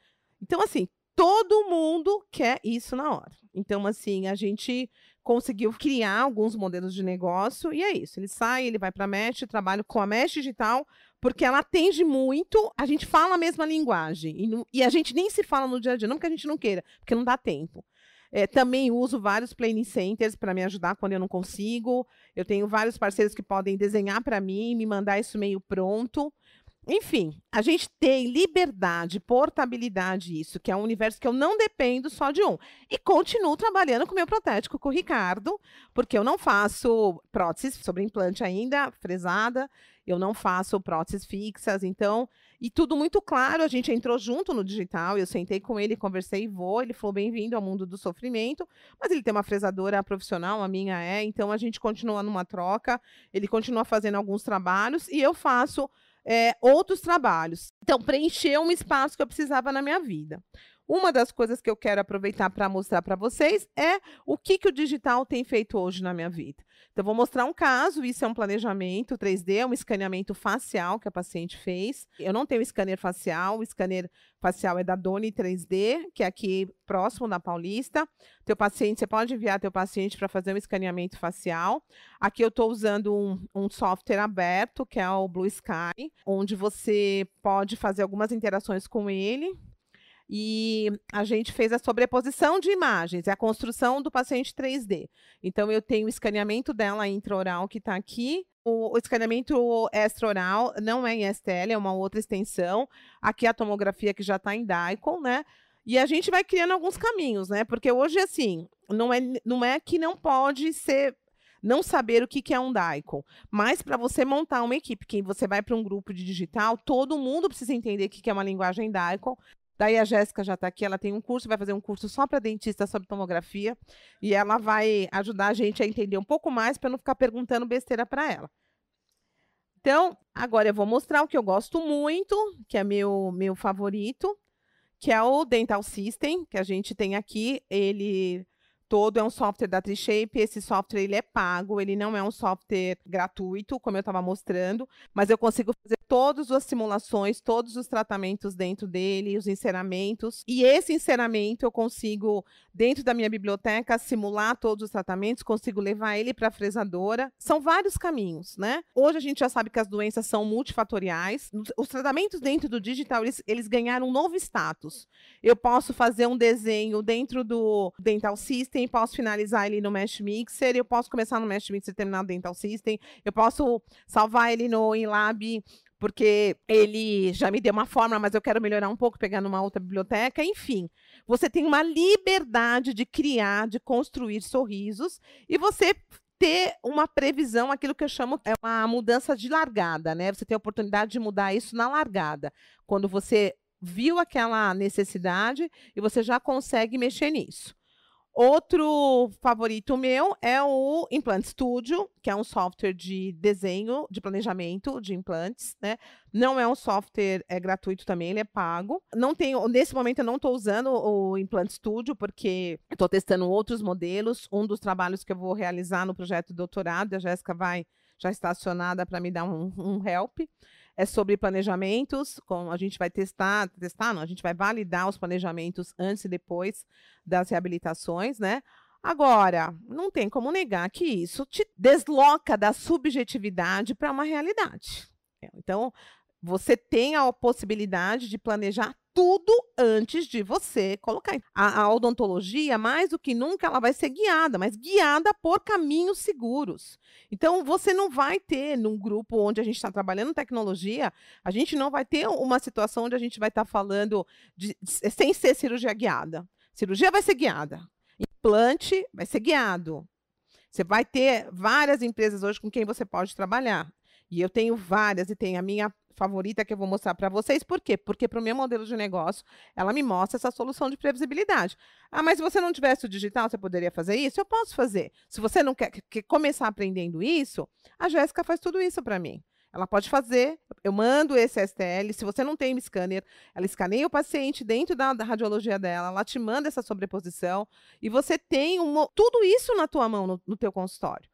Então, assim, todo mundo quer isso na hora. Então, assim, a gente conseguiu criar alguns modelos de negócio e é isso. Ele sai, ele vai para a Mesh, trabalha com a Mesh Digital, porque ela atende muito, a gente fala a mesma linguagem. E, e, a gente nem se fala no dia a dia, não porque a gente não queira, porque não dá tempo. É, também uso vários planning centers para me ajudar quando eu não consigo. Eu tenho vários parceiros que podem desenhar para mim, me mandar isso meio pronto. Enfim, a gente tem liberdade, portabilidade, isso, que é um universo que eu não dependo só de um. E continuo trabalhando com o meu protético, com o Ricardo, porque eu não faço próteses sobre implante ainda, fresada, eu não faço próteses fixas, então, e tudo muito claro, a gente entrou junto no digital, eu sentei com ele, conversei e vou, ele falou bem-vindo ao mundo do sofrimento, mas ele tem uma fresadora profissional, a minha é, então a gente continua numa troca, ele continua fazendo alguns trabalhos e eu faço é, outros trabalhos. Então, preencher um espaço que eu precisava na minha vida. Uma das coisas que eu quero aproveitar para mostrar para vocês é o que, que o digital tem feito hoje na minha vida. Então, vou mostrar um caso, isso é um planejamento 3D, um escaneamento facial que a paciente fez. Eu não tenho scanner facial, o scanner facial é da Doni 3D, que é aqui próximo da Paulista. Teu paciente, você pode enviar teu paciente para fazer um escaneamento facial. Aqui eu estou usando um, um software aberto, que é o Blue Sky, onde você pode fazer algumas interações com ele e a gente fez a sobreposição de imagens, é a construção do paciente 3D. Então, eu tenho o escaneamento dela intraoral que está aqui, o, o escaneamento extraoral não é em STL, é uma outra extensão. Aqui a tomografia que já está em DICOM, né? E a gente vai criando alguns caminhos, né? Porque hoje, assim, não é, não é que não pode ser não saber o que, é um DICOM. Mas para você montar uma equipe, que você vai para um grupo de digital, todo mundo precisa entender o que, que é uma linguagem DICOM. Daí a Jéssica já está aqui, ela tem um curso, vai fazer um curso só para dentista sobre tomografia, e ela vai ajudar a gente a entender um pouco mais para não ficar perguntando besteira para ela. Então, agora eu vou mostrar o que eu gosto muito, que é meu meu favorito, que é o Dental System, que a gente tem aqui. Ele todo é um software da Trishape. Esse software ele é pago, ele não é um software gratuito, como eu estava mostrando, mas eu consigo fazer todas as simulações, todos os tratamentos dentro dele, os enceramentos. E esse enceramento eu consigo, dentro da minha biblioteca, simular todos os tratamentos, consigo levar ele para a fresadora. São vários caminhos, né? Hoje a gente já sabe que as doenças são multifatoriais. Os tratamentos dentro do digital, eles, eles ganharam um novo status. Eu posso fazer um desenho dentro do Dental System, posso finalizar ele no Mesh Mixer, eu posso começar no Mesh Mixer e terminar no Dental System, eu posso salvar ele no InLab porque ele já me deu uma forma, mas eu quero melhorar um pouco, pegar numa outra biblioteca, enfim. Você tem uma liberdade de criar, de construir sorrisos, e você ter uma previsão, aquilo que eu chamo é uma mudança de largada, né? Você tem a oportunidade de mudar isso na largada. Quando você viu aquela necessidade e você já consegue mexer nisso. Outro favorito meu é o Implant Studio, que é um software de desenho, de planejamento de implantes, né? Não é um software é gratuito também, ele é pago. Não tenho, nesse momento eu não estou usando o Implant Studio porque estou testando outros modelos. Um dos trabalhos que eu vou realizar no projeto de doutorado, a Jéssica vai já está acionada para me dar um, um help é sobre planejamentos, com, a gente vai testar, testar não, a gente vai validar os planejamentos antes e depois das reabilitações, né? Agora, não tem como negar que isso te desloca da subjetividade para uma realidade. Então, você tem a possibilidade de planejar tudo antes de você colocar. A, a, odontologia, mais do que nunca, ela vai ser guiada, mas guiada por caminhos seguros. Então, você não vai ter, num grupo onde a gente está trabalhando tecnologia, a gente não vai ter uma situação onde a gente vai estar tá falando de, de, sem ser cirurgia guiada. Cirurgia vai ser guiada. Implante vai ser guiado. Você vai ter várias empresas hoje com quem você pode trabalhar. E eu tenho várias, e tem a minha favorita que eu vou mostrar para vocês. Por quê? Porque para o meu modelo de negócio, ela me mostra essa solução de previsibilidade. Ah, mas se você não tivesse o digital, você poderia fazer isso? Eu posso fazer. Se você não quer, quer começar aprendendo isso, a Jéssica faz tudo isso para mim. Ela pode fazer, eu mando esse STL. Se você não tem scanner, ela escaneia o paciente dentro da, da radiologia dela, ela te manda essa sobreposição e você tem um, tudo isso na tua mão, no, no teu consultório.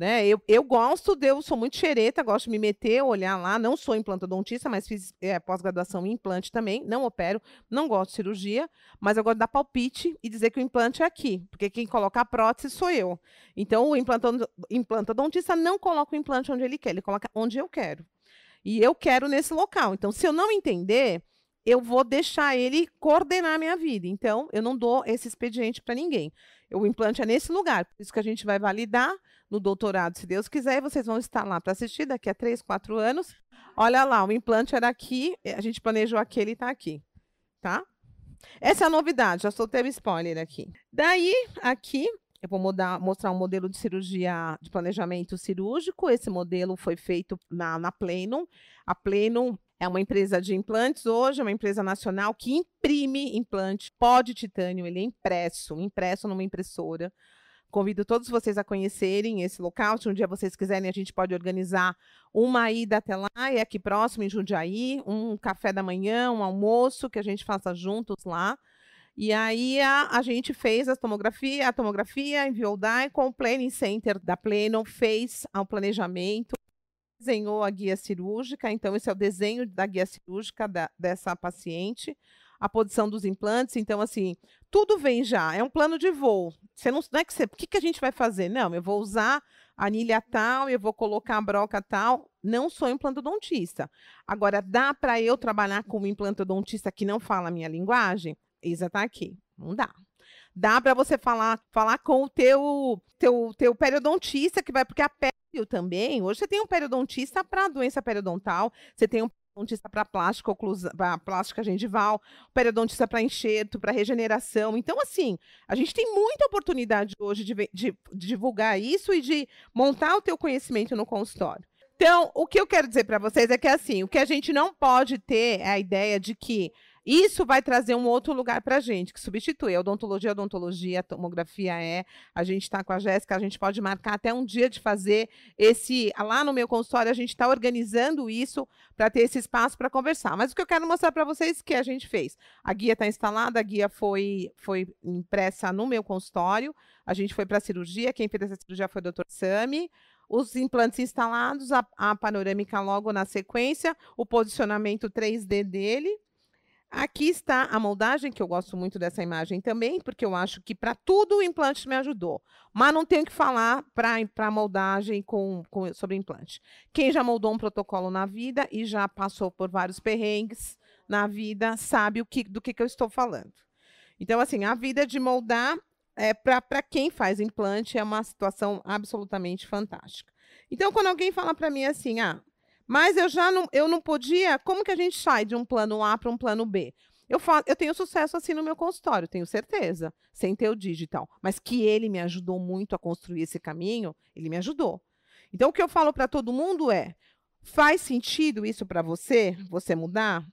Né? Eu, eu gosto, de, eu sou muito xereta, gosto de me meter, olhar lá. Não sou implantodontista, mas fiz é, pós-graduação em implante também. Não opero, não gosto de cirurgia, mas eu gosto de dar palpite e dizer que o implante é aqui, porque quem coloca a prótese sou eu. Então, o implantodontista não coloca o implante onde ele quer, ele coloca onde eu quero. E eu quero nesse local. Então, se eu não entender, eu vou deixar ele coordenar a minha vida. Então, eu não dou esse expediente para ninguém. O implante é nesse lugar, por isso que a gente vai validar no doutorado, se Deus quiser, vocês vão estar lá para assistir daqui a três, quatro anos. Olha lá, o implante era aqui, a gente planejou aquele e está aqui, tá? Essa é a novidade, já soltei o spoiler aqui. Daí, aqui, eu vou mudar, mostrar um modelo de cirurgia, de planejamento cirúrgico. Esse modelo foi feito na, na Plenum. A Plenum é uma empresa de implantes hoje, é uma empresa nacional que imprime implante pó de titânio. Ele é impresso, impresso numa impressora. Convido todos vocês a conhecerem esse local. Se um dia vocês quiserem, a gente pode organizar uma ida até lá, é aqui próximo, em Jundiaí, um café da manhã, um almoço que a gente faça juntos lá. E aí a, a gente fez a tomografia, a tomografia enviou o DAI com o Planning Center da Pleno, fez o planejamento, desenhou a guia cirúrgica, então esse é o desenho da guia cirúrgica da, dessa paciente, a posição dos implantes, então assim, tudo vem já, é um plano de voo. Você não, não é que você, o que, que a gente vai fazer? Não, eu vou usar anilha tal, eu vou colocar a broca tal, não sou implantodontista. Agora, dá para eu trabalhar como implantodontista que não fala a minha linguagem? Isa está aqui, não dá. Dá para você falar, falar com o teu, teu, teu periodontista, que vai, porque a pério também, hoje você tem um periodontista para doença periodontal, você tem um periodontista para plástica, para plástica gengival, periodontista para enxerto, para regeneração. Então, assim, a gente tem muita oportunidade hoje de, de, de divulgar isso e de montar o teu conhecimento no consultório. Então, o que eu quero dizer para vocês é que, assim, o que a gente não pode ter é a ideia de que isso vai trazer um outro lugar para a gente, que substitui a odontologia, a odontologia, a tomografia é. A gente está com a Jéssica, a gente pode marcar até um dia de fazer esse. Lá no meu consultório, a gente está organizando isso para ter esse espaço para conversar. Mas o que eu quero mostrar para vocês é que a gente fez. A guia está instalada, a guia foi, foi impressa no meu consultório. A gente foi para a cirurgia, quem fez essa cirurgia foi o doutor Sami os implantes instalados, a, a, panorâmica logo na sequência, o posicionamento 3D dele. Aqui está a moldagem, que eu gosto muito dessa imagem também, porque eu acho que para tudo o implante me ajudou. Mas não tenho que falar para a moldagem com, com, sobre implante. Quem já moldou um protocolo na vida e já passou por vários perrengues na vida, sabe o que, do que, que eu estou falando. Então, assim, a vida de moldar, é, para quem faz implante, é uma situação absolutamente fantástica. Então, quando alguém fala para mim assim, ah, mas eu já não, eu não podia. Como que a gente sai de um plano A para um plano B? Eu, eu tenho sucesso assim no meu consultório, tenho certeza, sem ter o digital. Mas que ele me ajudou muito a construir esse caminho, ele me ajudou. Então, o que eu falo para todo mundo é: faz sentido isso para você, você mudar?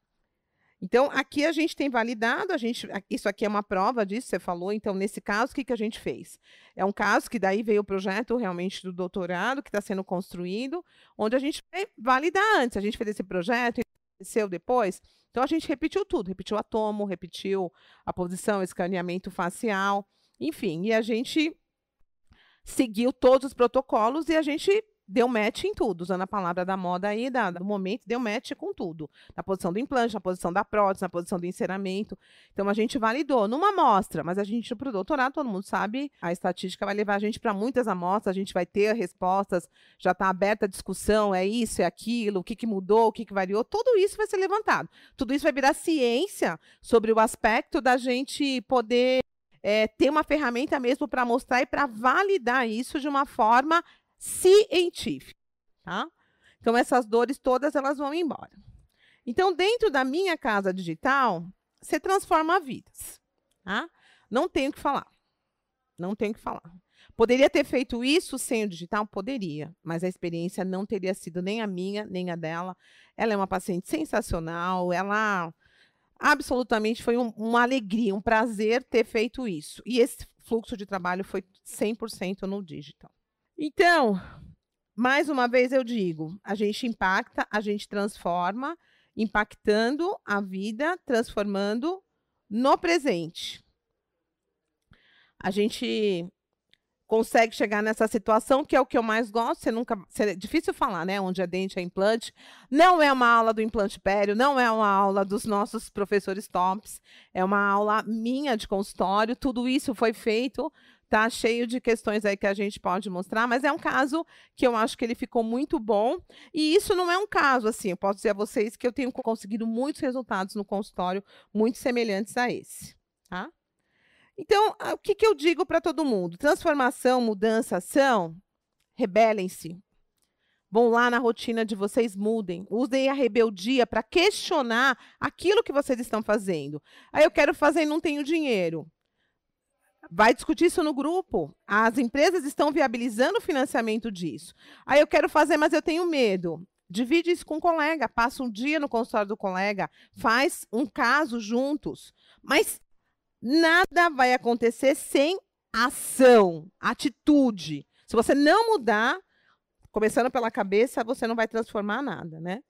Então, aqui a gente tem validado, a gente, isso aqui é uma prova disso, você falou. Então, nesse caso, o que, que a gente fez? É um caso que daí veio o projeto realmente do doutorado, que está sendo construído, onde a gente vai validar antes. A gente fez esse projeto, aconteceu depois. Então, a gente repetiu tudo, repetiu a tomo, repetiu a posição, escaneamento facial, enfim. E a gente seguiu todos os protocolos e a gente deu match em tudo, usando a palavra da moda aí, da, do momento, deu match com tudo. Na posição do implante, na posição da prótese, na posição do enceramento. Então, a gente validou numa amostra, mas a gente, para o doutorado, todo mundo sabe, a estatística vai levar a gente para muitas amostras, a gente vai ter respostas, já está aberta a discussão, é isso, é aquilo, o que, que mudou, o que, que variou, tudo isso vai ser levantado. Tudo isso vai virar ciência sobre o aspecto da gente poder é, ter uma ferramenta mesmo para mostrar e para validar isso de uma forma científica, tá? Então essas dores todas elas vão embora. Então dentro da minha casa digital, você transforma vidas, tá? Não tenho que falar. Não tenho que falar. Poderia ter feito isso sem o digital? Poderia, mas a experiência não teria sido nem a minha, nem a dela. Ela é uma paciente sensacional, ela absolutamente foi um, uma alegria, um prazer ter feito isso. E esse fluxo de trabalho foi 100% no digital. Então, mais uma vez eu digo, a gente impacta, a gente transforma, impactando a vida, transformando no presente. A gente consegue chegar nessa situação, que é o que eu mais gosto. Você nunca. É difícil falar, né? Onde é dente, é implante. Não é uma aula do implante pério, não é uma aula dos nossos professores tops. É uma aula minha de consultório. Tudo isso foi feito Tá cheio de questões aí que a gente pode mostrar, mas é um caso que eu acho que ele ficou muito bom. E isso não é um caso assim, eu posso dizer a vocês que eu tenho conseguido muitos resultados no consultório muito semelhantes a esse, tá? Então, o que, que eu digo para todo mundo? Transformação, mudança, ação, rebelem-se. Vão lá na rotina de vocês, mudem. Usem a rebeldia para questionar aquilo que vocês estão fazendo. Aí eu quero fazer e não tenho dinheiro. Vai discutir isso no grupo. As empresas estão viabilizando o financiamento disso. Aí eu quero fazer, mas eu tenho medo. Divide isso com um colega, passa um dia no consultório do colega, faz um caso juntos. Mas nada vai acontecer sem ação, atitude. Se você não mudar, começando pela cabeça, você não vai transformar nada, né?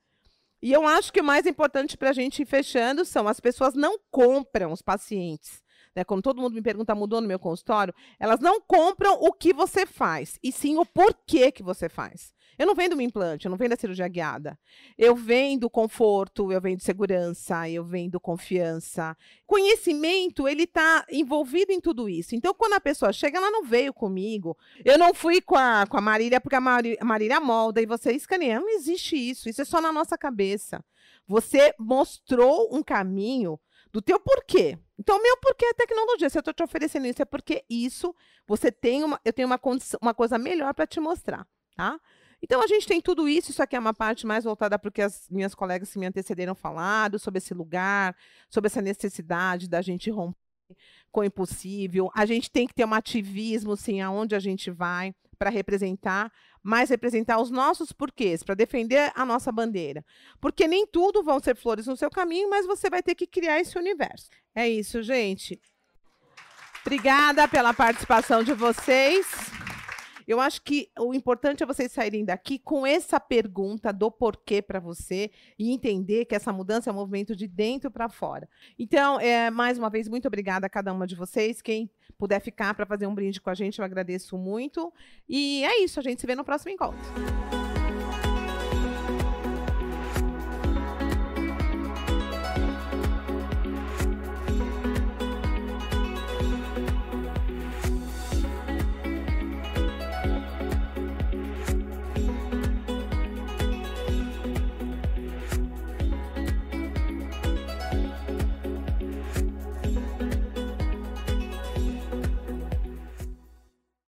E eu acho que o mais importante para a gente ir fechando são as pessoas não compram os pacientes. Né, quando todo mundo me pergunta, mudou no meu consultório, elas não compram o que você faz, e sim o porquê que você faz. Eu não vendo um implante, eu não vendo a cirurgia guiada. Eu vendo conforto, eu vendo segurança, eu vendo confiança. Conhecimento, ele está envolvido em tudo isso. Então, quando a pessoa chega, ela não veio comigo. Eu não fui com a, com a Marília, porque a Marília, molda e você escaneia. Não existe isso. Isso é só na nossa cabeça. Você mostrou um caminho do teu porquê. Então, meu porquê é tecnologia. Se eu estou te oferecendo isso, é porque isso você tem uma, eu tenho uma, condição, uma coisa melhor para te mostrar, tá? Então, a gente tem tudo isso. Isso aqui é uma parte mais voltada para o que as minhas colegas que me antecederam falado, sobre esse lugar, sobre essa necessidade da gente romper com o impossível. A gente tem que ter um ativismo, sim, aonde a gente vai para representar, mas representar os nossos porquês, para defender a nossa bandeira. Porque nem tudo vão ser flores no seu caminho, mas você vai ter que criar esse universo. É isso, gente. Obrigada pela participação de vocês. Eu acho que o importante é vocês saírem daqui com essa pergunta do porquê para você e entender que essa mudança é um movimento de dentro para fora. Então, é, mais uma vez, muito obrigada a cada uma de vocês. Quem puder ficar para fazer um brinde com a gente, eu agradeço muito. E é isso, a gente se vê no próximo encontro.